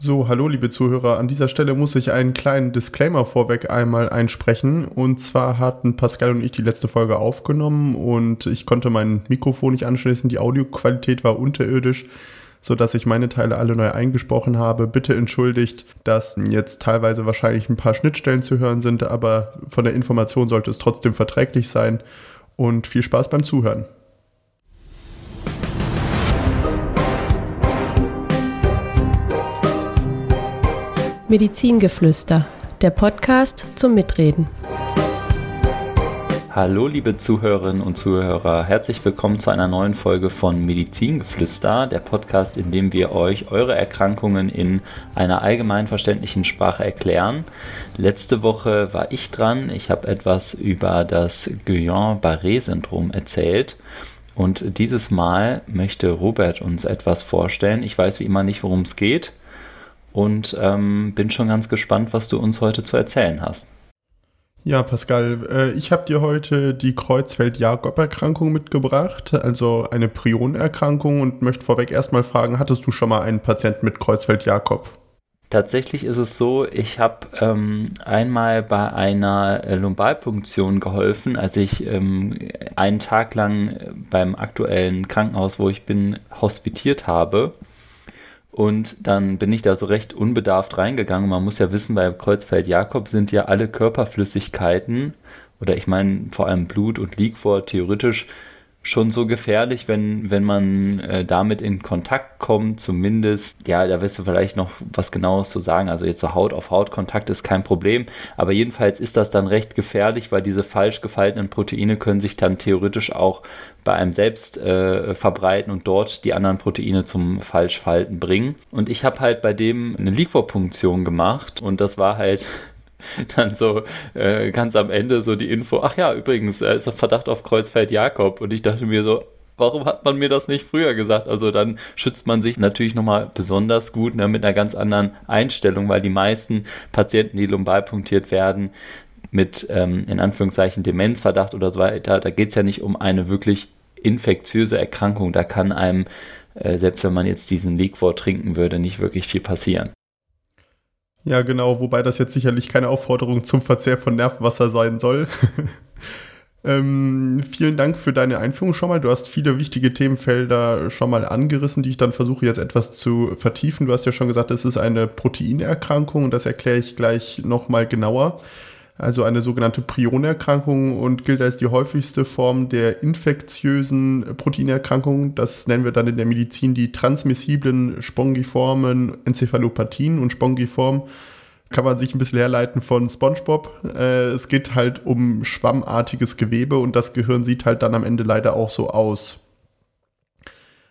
So, hallo liebe Zuhörer. An dieser Stelle muss ich einen kleinen Disclaimer vorweg einmal einsprechen. Und zwar hatten Pascal und ich die letzte Folge aufgenommen und ich konnte mein Mikrofon nicht anschließen. Die Audioqualität war unterirdisch, sodass ich meine Teile alle neu eingesprochen habe. Bitte entschuldigt, dass jetzt teilweise wahrscheinlich ein paar Schnittstellen zu hören sind, aber von der Information sollte es trotzdem verträglich sein. Und viel Spaß beim Zuhören. Medizingeflüster, der Podcast zum Mitreden. Hallo liebe Zuhörerinnen und Zuhörer, herzlich willkommen zu einer neuen Folge von Medizingeflüster, der Podcast, in dem wir euch eure Erkrankungen in einer allgemein verständlichen Sprache erklären. Letzte Woche war ich dran, ich habe etwas über das Guillain-Barré-Syndrom erzählt. Und dieses Mal möchte Robert uns etwas vorstellen. Ich weiß wie immer nicht, worum es geht und ähm, bin schon ganz gespannt, was du uns heute zu erzählen hast. Ja, Pascal, äh, ich habe dir heute die Kreuzfeld-Jakob-Erkrankung mitgebracht, also eine Prionerkrankung und möchte vorweg erstmal fragen, hattest du schon mal einen Patienten mit Kreuzfeld-Jakob? Tatsächlich ist es so, ich habe ähm, einmal bei einer äh, Lumbalpunktion geholfen, als ich ähm, einen Tag lang beim aktuellen Krankenhaus, wo ich bin, hospitiert habe. Und dann bin ich da so recht unbedarft reingegangen. Man muss ja wissen, bei Kreuzfeld-Jakob sind ja alle Körperflüssigkeiten, oder ich meine vor allem Blut und Liquor theoretisch schon so gefährlich, wenn, wenn man äh, damit in Kontakt kommt, zumindest, ja, da wirst du vielleicht noch was genaues zu sagen. Also jetzt so Haut auf Haut Kontakt ist kein Problem, aber jedenfalls ist das dann recht gefährlich, weil diese falsch gefalteten Proteine können sich dann theoretisch auch bei einem selbst äh, verbreiten und dort die anderen Proteine zum Falschfalten bringen. Und ich habe halt bei dem eine Liquorpunktion gemacht und das war halt dann so äh, ganz am Ende so die Info, ach ja, übrigens, er ist auf Verdacht auf Kreuzfeld Jakob. Und ich dachte mir so, warum hat man mir das nicht früher gesagt? Also dann schützt man sich natürlich nochmal besonders gut ne, mit einer ganz anderen Einstellung, weil die meisten Patienten, die lumbal punktiert werden, mit ähm, in Anführungszeichen Demenzverdacht oder so weiter, da geht es ja nicht um eine wirklich infektiöse Erkrankung. Da kann einem, äh, selbst wenn man jetzt diesen Liquor trinken würde, nicht wirklich viel passieren. Ja, genau, wobei das jetzt sicherlich keine Aufforderung zum Verzehr von Nervenwasser sein soll. ähm, vielen Dank für deine Einführung schon mal. Du hast viele wichtige Themenfelder schon mal angerissen, die ich dann versuche jetzt etwas zu vertiefen. Du hast ja schon gesagt, es ist eine Proteinerkrankung und das erkläre ich gleich nochmal genauer also eine sogenannte Prionerkrankung und gilt als die häufigste Form der infektiösen Proteinerkrankung. Das nennen wir dann in der Medizin die transmissiblen spongiformen Enzephalopathien und spongiform kann man sich ein bisschen herleiten von SpongeBob. Äh, es geht halt um schwammartiges Gewebe und das Gehirn sieht halt dann am Ende leider auch so aus.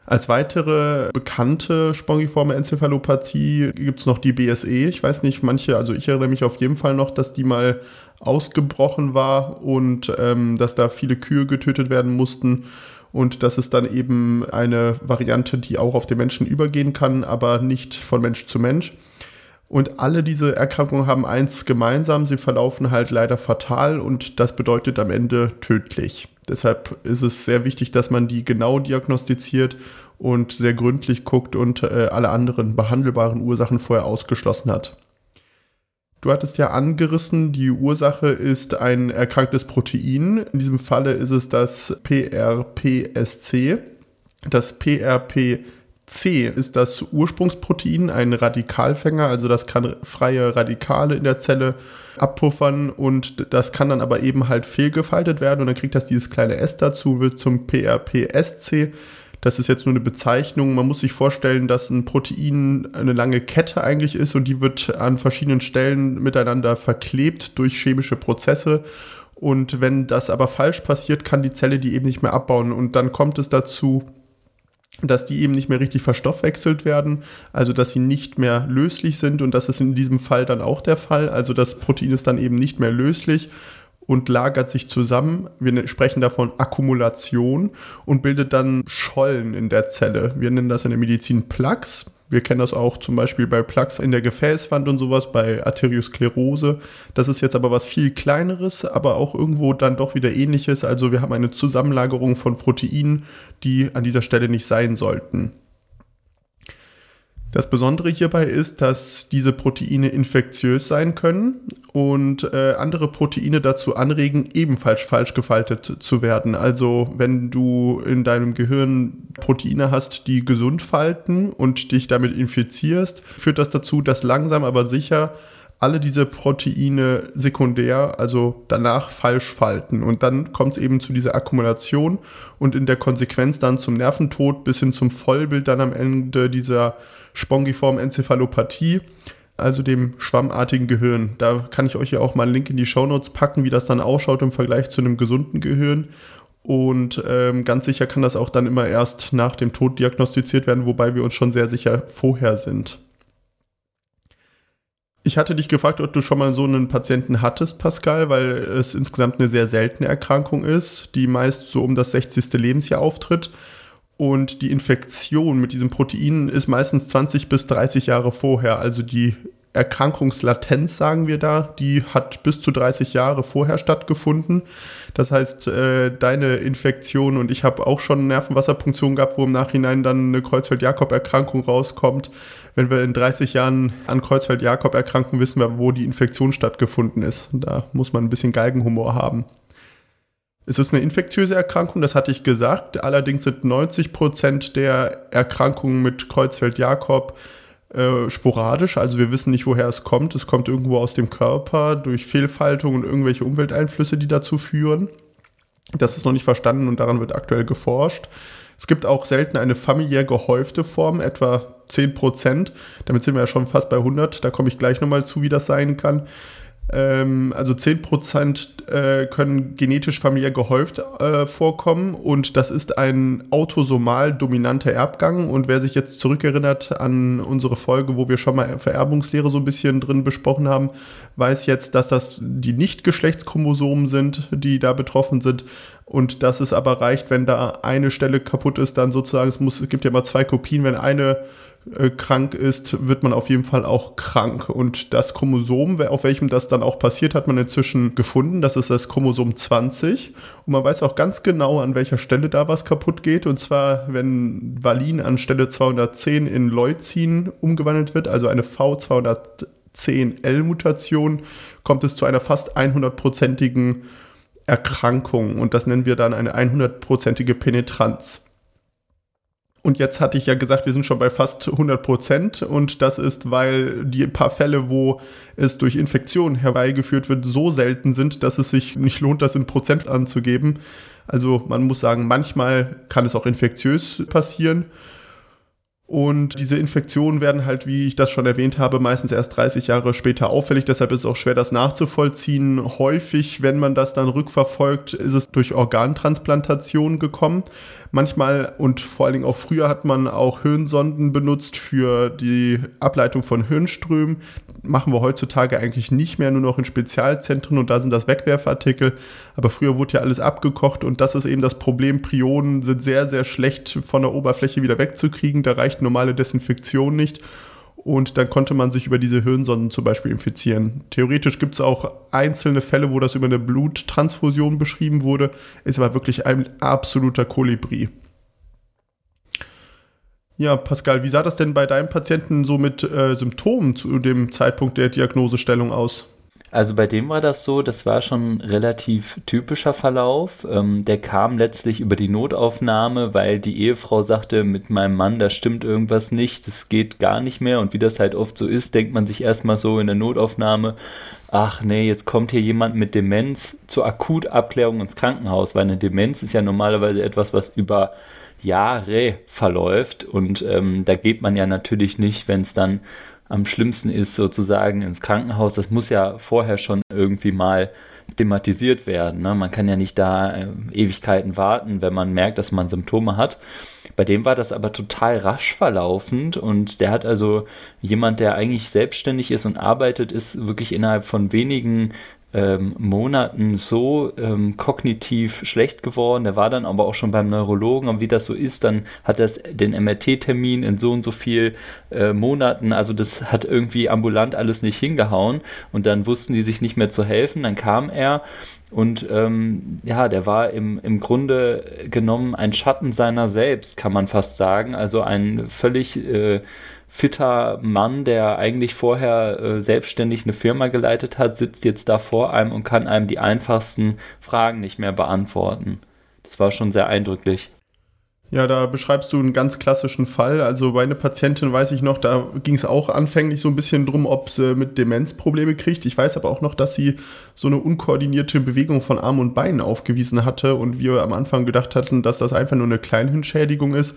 Als weitere bekannte spongiforme Enzephalopathie gibt es noch die BSE. Ich weiß nicht, manche, also ich erinnere mich auf jeden Fall noch, dass die mal ausgebrochen war und ähm, dass da viele Kühe getötet werden mussten. Und das ist dann eben eine Variante, die auch auf den Menschen übergehen kann, aber nicht von Mensch zu Mensch. Und alle diese Erkrankungen haben eins gemeinsam, sie verlaufen halt leider fatal und das bedeutet am Ende tödlich. Deshalb ist es sehr wichtig, dass man die genau diagnostiziert und sehr gründlich guckt und äh, alle anderen behandelbaren Ursachen vorher ausgeschlossen hat. Du hattest ja angerissen, die Ursache ist ein erkranktes Protein. In diesem Falle ist es das PRPSC. Das PRPC ist das Ursprungsprotein, ein Radikalfänger, also das kann freie Radikale in der Zelle abpuffern und das kann dann aber eben halt fehlgefaltet werden und dann kriegt das dieses kleine S dazu, wird zum PRPSC. Das ist jetzt nur eine Bezeichnung. Man muss sich vorstellen, dass ein Protein eine lange Kette eigentlich ist und die wird an verschiedenen Stellen miteinander verklebt durch chemische Prozesse. Und wenn das aber falsch passiert, kann die Zelle die eben nicht mehr abbauen. Und dann kommt es dazu, dass die eben nicht mehr richtig verstoffwechselt werden, also dass sie nicht mehr löslich sind und das ist in diesem Fall dann auch der Fall, also das Protein ist dann eben nicht mehr löslich und lagert sich zusammen. Wir ne-, sprechen davon Akkumulation und bildet dann Schollen in der Zelle. Wir nennen das in der Medizin Plaques. Wir kennen das auch zum Beispiel bei Plaques in der Gefäßwand und sowas, bei Arteriosklerose. Das ist jetzt aber was viel kleineres, aber auch irgendwo dann doch wieder ähnliches. Also wir haben eine Zusammenlagerung von Proteinen, die an dieser Stelle nicht sein sollten. Das Besondere hierbei ist, dass diese Proteine infektiös sein können und äh, andere Proteine dazu anregen, ebenfalls falsch gefaltet zu werden. Also wenn du in deinem Gehirn Proteine hast, die gesund falten und dich damit infizierst, führt das dazu, dass langsam aber sicher alle diese Proteine sekundär, also danach falsch falten. Und dann kommt es eben zu dieser Akkumulation und in der Konsequenz dann zum Nerventod bis hin zum Vollbild dann am Ende dieser spongiformen Enzephalopathie, also dem schwammartigen Gehirn. Da kann ich euch ja auch mal einen Link in die Shownotes packen, wie das dann ausschaut im Vergleich zu einem gesunden Gehirn. Und ähm, ganz sicher kann das auch dann immer erst nach dem Tod diagnostiziert werden, wobei wir uns schon sehr sicher vorher sind. Ich hatte dich gefragt, ob du schon mal so einen Patienten hattest, Pascal, weil es insgesamt eine sehr seltene Erkrankung ist, die meist so um das 60. Lebensjahr auftritt. Und die Infektion mit diesem Protein ist meistens 20 bis 30 Jahre vorher. Also die Erkrankungslatenz, sagen wir da, die hat bis zu 30 Jahre vorher stattgefunden. Das heißt, äh, deine Infektion und ich habe auch schon Nervenwasserpunktion gehabt, wo im Nachhinein dann eine Kreuzfeld-Jakob-Erkrankung rauskommt. Wenn wir in 30 Jahren an Kreuzfeld-Jakob erkranken, wissen wir, wo die Infektion stattgefunden ist. Da muss man ein bisschen Galgenhumor haben. Es ist eine infektiöse Erkrankung, das hatte ich gesagt. Allerdings sind 90 Prozent der Erkrankungen mit Kreuzfeld-Jakob äh, sporadisch, also wir wissen nicht, woher es kommt. Es kommt irgendwo aus dem Körper durch Fehlfaltung und irgendwelche Umwelteinflüsse, die dazu führen. Das ist noch nicht verstanden und daran wird aktuell geforscht. Es gibt auch selten eine familiär gehäufte Form, etwa 10 Prozent. Damit sind wir ja schon fast bei 100. Da komme ich gleich nochmal zu, wie das sein kann. Ähm, also 10% äh, können genetisch familiär gehäuft äh, vorkommen und das ist ein autosomal dominanter Erbgang. Und wer sich jetzt zurückerinnert an unsere Folge, wo wir schon mal Vererbungslehre so ein bisschen drin besprochen haben, weiß jetzt, dass das die Nicht-Geschlechtschromosomen sind, die da betroffen sind. Und dass es aber reicht, wenn da eine Stelle kaputt ist, dann sozusagen, es, muss, es gibt ja immer zwei Kopien, wenn eine äh, krank ist, wird man auf jeden Fall auch krank. Und das Chromosom, auf welchem das dann auch passiert, hat man inzwischen gefunden. Das ist das Chromosom 20. Und man weiß auch ganz genau, an welcher Stelle da was kaputt geht. Und zwar, wenn Valin an Stelle 210 in Leucin umgewandelt wird, also eine V210L-Mutation, kommt es zu einer fast 100-prozentigen Erkrankung. Und das nennen wir dann eine 100-prozentige Penetranz. Und jetzt hatte ich ja gesagt, wir sind schon bei fast 100 Prozent. Und das ist, weil die paar Fälle, wo es durch Infektion herbeigeführt wird, so selten sind, dass es sich nicht lohnt, das in Prozent anzugeben. Also man muss sagen, manchmal kann es auch infektiös passieren. Und diese Infektionen werden halt, wie ich das schon erwähnt habe, meistens erst 30 Jahre später auffällig. Deshalb ist es auch schwer, das nachzuvollziehen. Häufig, wenn man das dann rückverfolgt, ist es durch Organtransplantation gekommen. Manchmal und vor allen Dingen auch früher hat man auch Hirnsonden benutzt für die Ableitung von Hirnströmen. Machen wir heutzutage eigentlich nicht mehr, nur noch in Spezialzentren und da sind das Wegwerfartikel. Aber früher wurde ja alles abgekocht und das ist eben das Problem. Prionen sind sehr, sehr schlecht von der Oberfläche wieder wegzukriegen. Da reicht normale Desinfektion nicht und dann konnte man sich über diese Hirnsonden zum Beispiel infizieren. Theoretisch gibt es auch einzelne Fälle, wo das über eine Bluttransfusion beschrieben wurde, ist aber wirklich ein absoluter Kolibri. Ja, Pascal, wie sah das denn bei deinem Patienten so mit äh, Symptomen zu dem Zeitpunkt der Diagnosestellung aus? Also bei dem war das so, das war schon relativ typischer Verlauf. Ähm, der kam letztlich über die Notaufnahme, weil die Ehefrau sagte, mit meinem Mann, da stimmt irgendwas nicht, das geht gar nicht mehr. Und wie das halt oft so ist, denkt man sich erstmal so in der Notaufnahme, ach nee, jetzt kommt hier jemand mit Demenz zur Akutabklärung ins Krankenhaus, weil eine Demenz ist ja normalerweise etwas, was über Jahre verläuft. Und ähm, da geht man ja natürlich nicht, wenn es dann am schlimmsten ist, sozusagen ins Krankenhaus. Das muss ja vorher schon irgendwie mal thematisiert werden. Ne? Man kann ja nicht da äh, Ewigkeiten warten, wenn man merkt, dass man Symptome hat. Bei dem war das aber total rasch verlaufend und der hat also jemand, der eigentlich selbstständig ist und arbeitet, ist wirklich innerhalb von wenigen ähm, Monaten so ähm, kognitiv schlecht geworden. Der war dann aber auch schon beim Neurologen und wie das so ist, dann hat er den MRT-Termin in so und so viel äh, Monaten. Also das hat irgendwie ambulant alles nicht hingehauen und dann wussten die sich nicht mehr zu helfen. Dann kam er und ähm, ja, der war im, im Grunde genommen ein Schatten seiner selbst, kann man fast sagen. Also ein völlig äh, fitter Mann, der eigentlich vorher äh, selbstständig eine Firma geleitet hat, sitzt jetzt da vor einem und kann einem die einfachsten Fragen nicht mehr beantworten. Das war schon sehr eindrücklich. Ja, da beschreibst du einen ganz klassischen Fall. Also bei einer Patientin weiß ich noch, da ging es auch anfänglich so ein bisschen drum, ob sie mit Demenz Probleme kriegt. Ich weiß aber auch noch, dass sie so eine unkoordinierte Bewegung von Arm und Beinen aufgewiesen hatte und wir am Anfang gedacht hatten, dass das einfach nur eine Kleinhirnschädigung ist.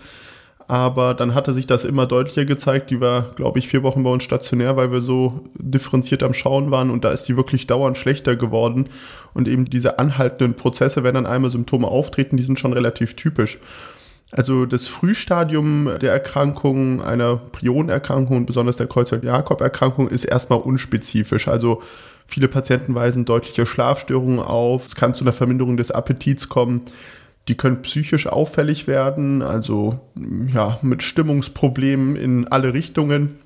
Aber dann hatte sich das immer deutlicher gezeigt. Die war, glaube ich, vier Wochen bei uns stationär, weil wir so differenziert am Schauen waren und da ist die wirklich dauernd schlechter geworden. Und eben diese anhaltenden Prozesse, wenn dann einmal Symptome auftreten, die sind schon relativ typisch. Also das Frühstadium der Erkrankung, einer Prionerkrankung und besonders der Kreuzberg-Jakob-Erkrankung ist erstmal unspezifisch. Also viele Patienten weisen deutliche Schlafstörungen auf. Es kann zu einer Verminderung des Appetits kommen. Die können psychisch auffällig werden, also ja, mit Stimmungsproblemen in alle Richtungen.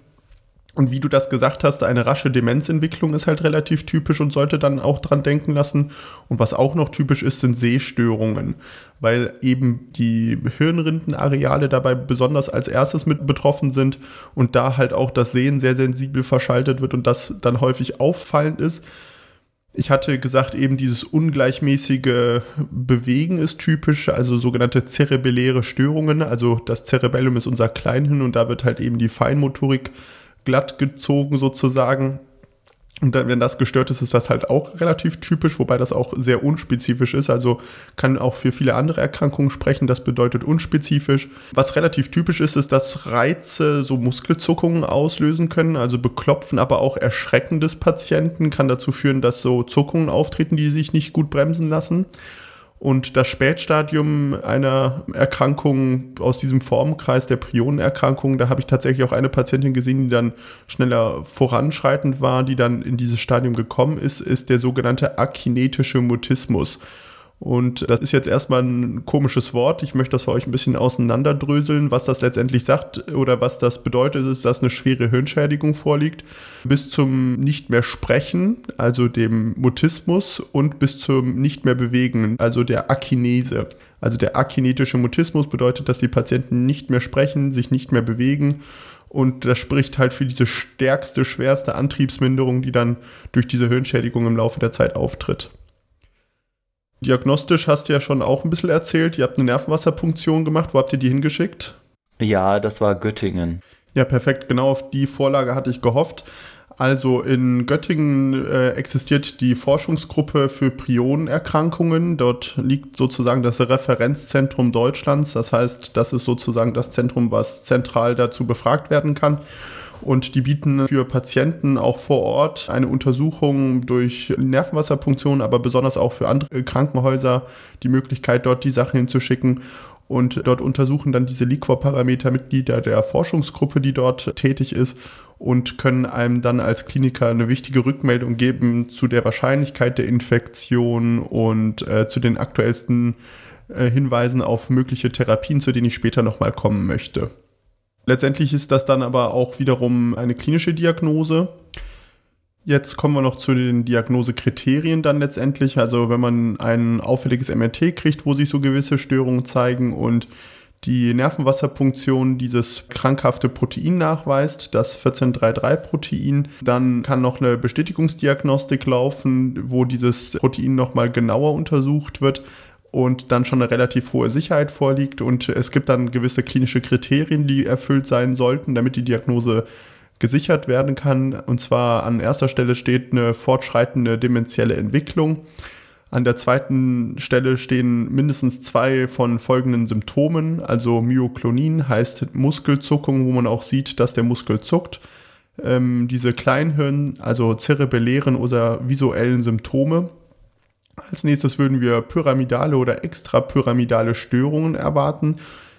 Und wie du das gesagt hast, eine rasche Demenzentwicklung ist halt relativ typisch und sollte dann auch dran denken lassen. Und was auch noch typisch ist, sind Sehstörungen, weil eben die Hirnrindenareale dabei besonders als erstes mit betroffen sind und da halt auch das Sehen sehr sensibel verschaltet wird und das dann häufig auffallend ist. Ich hatte gesagt, eben dieses ungleichmäßige Bewegen ist typisch, also sogenannte zerebelläre Störungen. Also das Cerebellum ist unser Kleinhirn und da wird halt eben die Feinmotorik glatt gezogen sozusagen. Und dann, wenn das gestört ist, ist das halt auch relativ typisch, wobei das auch sehr unspezifisch ist. Also kann auch für viele andere Erkrankungen sprechen. Das bedeutet unspezifisch. Was relativ typisch ist, ist, dass Reize so Muskelzuckungen auslösen können, also beklopfen, aber auch Erschrecken des Patienten kann dazu führen, dass so Zuckungen auftreten, die sich nicht gut bremsen lassen. Und das Spätstadium einer Erkrankung aus diesem Formenkreis der Prionenerkrankung, da habe ich tatsächlich auch eine Patientin gesehen, die dann schneller voranschreitend war, die dann in dieses Stadium gekommen ist, ist der sogenannte akinetische Mutismus. Und das ist jetzt erstmal ein komisches Wort. Ich möchte das für euch ein bisschen auseinanderdröseln. Was das letztendlich sagt oder was das bedeutet, ist, dass eine schwere Hirnschädigung vorliegt. Bis zum nicht mehr sprechen, also dem Mutismus, und bis zum nicht mehr bewegen, also der Akinese. Also der akinetische Mutismus bedeutet, dass die Patienten nicht mehr sprechen, sich nicht mehr bewegen. Und das spricht halt für diese stärkste, schwerste Antriebsminderung, die dann durch diese Hirnschädigung im Laufe der Zeit auftritt. Diagnostisch hast du ja schon auch ein bisschen erzählt. Ihr habt eine Nervenwasserpunktion gemacht. Wo habt ihr die hingeschickt? Ja, das war Göttingen. Ja, perfekt. Genau auf die Vorlage hatte ich gehofft. Also in Göttingen äh, existiert die Forschungsgruppe für Prionenerkrankungen. Dort liegt sozusagen das Referenzzentrum Deutschlands. Das heißt, das ist sozusagen das Zentrum, was zentral dazu befragt werden kann. Und die bieten für Patienten auch vor Ort eine Untersuchung durch Nervenwasserpunktion, aber besonders auch für andere Krankenhäuser die Möglichkeit, dort die Sachen hinzuschicken. Und dort untersuchen dann diese Liquor-Parameter Mitglieder der Forschungsgruppe, die dort tätig ist, und können einem dann als Kliniker eine wichtige Rückmeldung geben zu der Wahrscheinlichkeit der Infektion und äh, zu den aktuellsten äh, Hinweisen auf mögliche Therapien, zu denen ich später nochmal kommen möchte. Letztendlich ist das dann aber auch wiederum eine klinische Diagnose. Jetzt kommen wir noch zu den Diagnosekriterien dann letztendlich. Also wenn man ein auffälliges MRT kriegt, wo sich so gewisse Störungen zeigen und die Nervenwasserpunktion dieses krankhafte Protein nachweist, das 1433-Protein, dann kann noch eine Bestätigungsdiagnostik laufen, wo dieses Protein nochmal genauer untersucht wird und dann schon eine relativ hohe Sicherheit vorliegt und es gibt dann gewisse klinische Kriterien, die erfüllt sein sollten, damit die Diagnose gesichert werden kann. Und zwar an erster Stelle steht eine fortschreitende dementielle Entwicklung. An der zweiten Stelle stehen mindestens zwei von folgenden Symptomen, also Myoklonin heißt Muskelzuckung, wo man auch sieht, dass der Muskel zuckt. Ähm, diese Kleinhirn, also zerebellären oder visuellen Symptome, als nächstes würden wir pyramidale oder extrapyramidale Störungen erwarten.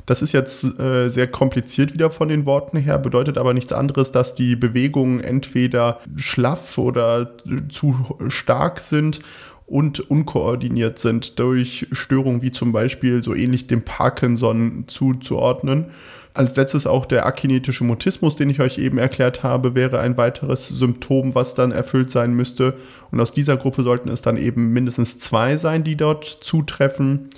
Das ist jetzt äh, sehr kompliziert wieder von den Worten her, bedeutet aber nichts anderes, dass die Bewegungen entweder schlaff oder zu stark sind und unkoordiniert sind durch Störungen wie zum Beispiel so ähnlich dem Parkinson zuzuordnen. Als letztes auch der akinetische Mutismus, den ich euch eben erklärt habe, wäre ein weiteres Symptom, was dann erfüllt sein müsste. Und aus dieser Gruppe sollten es dann eben mindestens zwei sein, die dort zutreffen.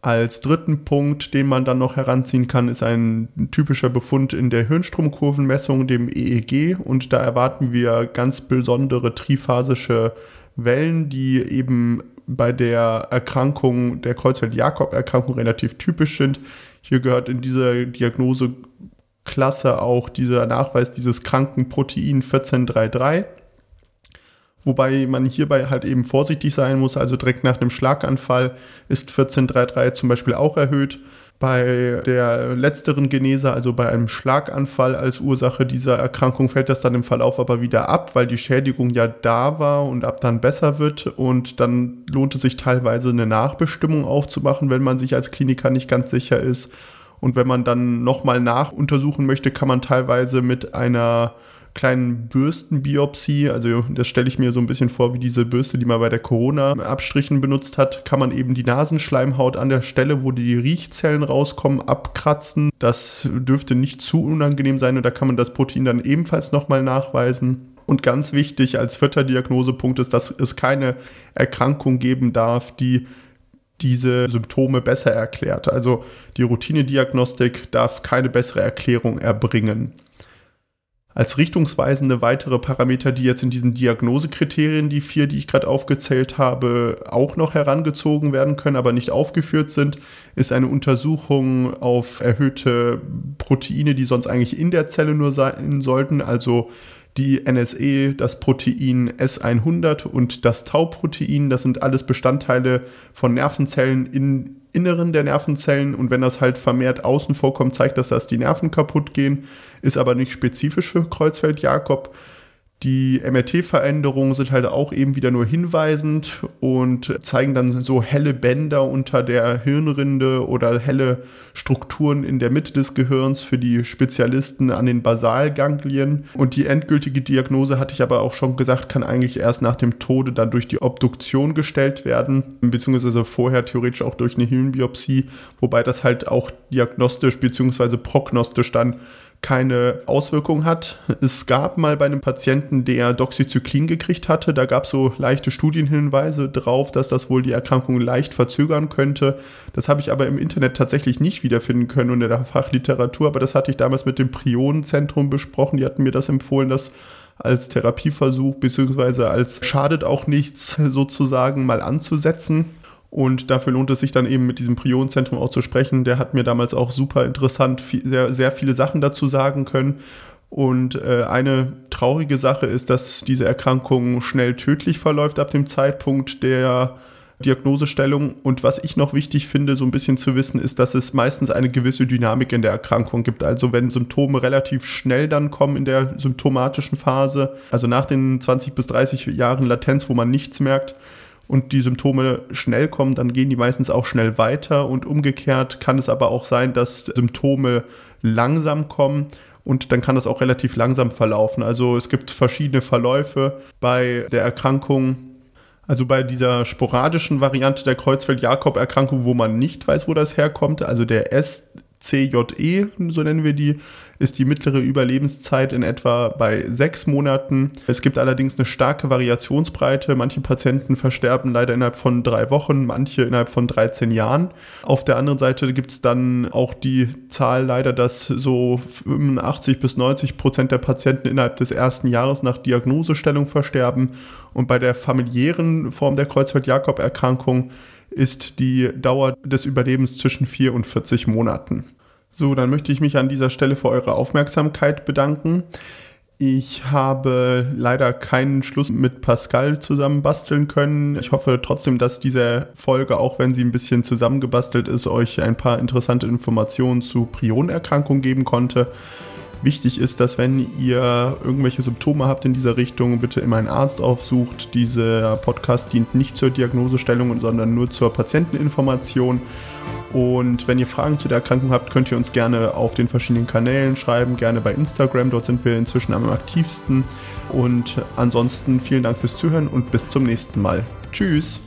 Als dritten Punkt, den man dann noch heranziehen kann, ist ein typischer Befund in der Hirnstromkurvenmessung, dem EEG. Und da erwarten wir ganz besondere triphasische Wellen, die eben bei der Erkrankung, der Kreuzfeld-Jakob-Erkrankung relativ typisch sind. Hier gehört in diese Diagnoseklasse auch dieser Nachweis dieses kranken Protein 1433. Wobei man hierbei halt eben vorsichtig sein muss, also direkt nach einem Schlaganfall ist 1433 zum Beispiel auch erhöht. Bei der letzteren Genese, also bei einem Schlaganfall als Ursache dieser Erkrankung, fällt das dann im Verlauf aber wieder ab, weil die Schädigung ja da war und ab dann besser wird. Und dann lohnt es sich teilweise eine Nachbestimmung aufzumachen, wenn man sich als Kliniker nicht ganz sicher ist. Und wenn man dann nochmal nachuntersuchen möchte, kann man teilweise mit einer kleinen Bürstenbiopsie, also das stelle ich mir so ein bisschen vor wie diese Bürste, die man bei der Corona-Abstrichen benutzt hat, kann man eben die Nasenschleimhaut an der Stelle, wo die Riechzellen rauskommen, abkratzen. Das dürfte nicht zu unangenehm sein und da kann man das Protein dann ebenfalls nochmal nachweisen. Und ganz wichtig als vierter Diagnosepunkt ist, dass es keine Erkrankung geben darf, die diese Symptome besser erklärt. Also die Routinediagnostik darf keine bessere Erklärung erbringen. Als richtungsweisende weitere Parameter, die jetzt in diesen Diagnosekriterien, die vier, die ich gerade aufgezählt habe, auch noch herangezogen werden können, aber nicht aufgeführt sind, ist eine Untersuchung auf erhöhte Proteine, die sonst eigentlich in der Zelle nur sein sollten, also die NSE, das Protein S100 und das Tau-Protein, das sind alles Bestandteile von Nervenzellen in Inneren der Nervenzellen und wenn das halt vermehrt außen vorkommt, zeigt das, dass die Nerven kaputt gehen, ist aber nicht spezifisch für Kreuzfeld-Jakob. Die MRT-Veränderungen sind halt auch eben wieder nur hinweisend und zeigen dann so helle Bänder unter der Hirnrinde oder helle Strukturen in der Mitte des Gehirns für die Spezialisten an den Basalganglien. Und die endgültige Diagnose, hatte ich aber auch schon gesagt, kann eigentlich erst nach dem Tode dann durch die Obduktion gestellt werden, beziehungsweise vorher theoretisch auch durch eine Hirnbiopsie, wobei das halt auch diagnostisch beziehungsweise prognostisch dann keine Auswirkung hat. Es gab mal bei einem Patienten, der Doxycyclin gekriegt hatte, da gab es so leichte Studienhinweise drauf, dass das wohl die Erkrankung leicht verzögern könnte. Das habe ich aber im Internet tatsächlich nicht wiederfinden können und in der Fachliteratur, aber das hatte ich damals mit dem Prionenzentrum besprochen. Die hatten mir das empfohlen, das als Therapieversuch beziehungsweise als schadet auch nichts sozusagen mal anzusetzen. Und dafür lohnt es sich dann eben mit diesem Prionenzentrum auch zu sprechen. Der hat mir damals auch super interessant viel, sehr, sehr viele Sachen dazu sagen können. Und äh, eine traurige Sache ist, dass diese Erkrankung schnell tödlich verläuft ab dem Zeitpunkt der Diagnosestellung. Und was ich noch wichtig finde, so ein bisschen zu wissen, ist, dass es meistens eine gewisse Dynamik in der Erkrankung gibt. Also wenn Symptome relativ schnell dann kommen in der symptomatischen Phase, also nach den 20 bis 30 Jahren Latenz, wo man nichts merkt, und die Symptome schnell kommen, dann gehen die meistens auch schnell weiter und umgekehrt kann es aber auch sein, dass Symptome langsam kommen und dann kann das auch relativ langsam verlaufen. Also es gibt verschiedene Verläufe bei der Erkrankung. Also bei dieser sporadischen Variante der Kreuzfeld-Jakob-Erkrankung, wo man nicht weiß, wo das herkommt, also der S CJE, so nennen wir die, ist die mittlere Überlebenszeit in etwa bei sechs Monaten. Es gibt allerdings eine starke Variationsbreite. Manche Patienten versterben leider innerhalb von drei Wochen, manche innerhalb von 13 Jahren. Auf der anderen Seite gibt es dann auch die Zahl leider, dass so 85 bis 90 Prozent der Patienten innerhalb des ersten Jahres nach Diagnosestellung versterben. Und bei der familiären Form der Kreuzfeld-Jakob-Erkrankung ist die Dauer des Überlebens zwischen 4 und 40 Monaten. So, dann möchte ich mich an dieser Stelle für eure Aufmerksamkeit bedanken. Ich habe leider keinen Schluss mit Pascal zusammen basteln können. Ich hoffe trotzdem, dass diese Folge, auch wenn sie ein bisschen zusammengebastelt ist, euch ein paar interessante Informationen zu Prionerkrankung geben konnte. Wichtig ist, dass wenn ihr irgendwelche Symptome habt in dieser Richtung, bitte immer einen Arzt aufsucht. Dieser Podcast dient nicht zur Diagnosestellung, sondern nur zur Patienteninformation. Und wenn ihr Fragen zu der Erkrankung habt, könnt ihr uns gerne auf den verschiedenen Kanälen schreiben, gerne bei Instagram, dort sind wir inzwischen am aktivsten. Und ansonsten vielen Dank fürs Zuhören und bis zum nächsten Mal. Tschüss!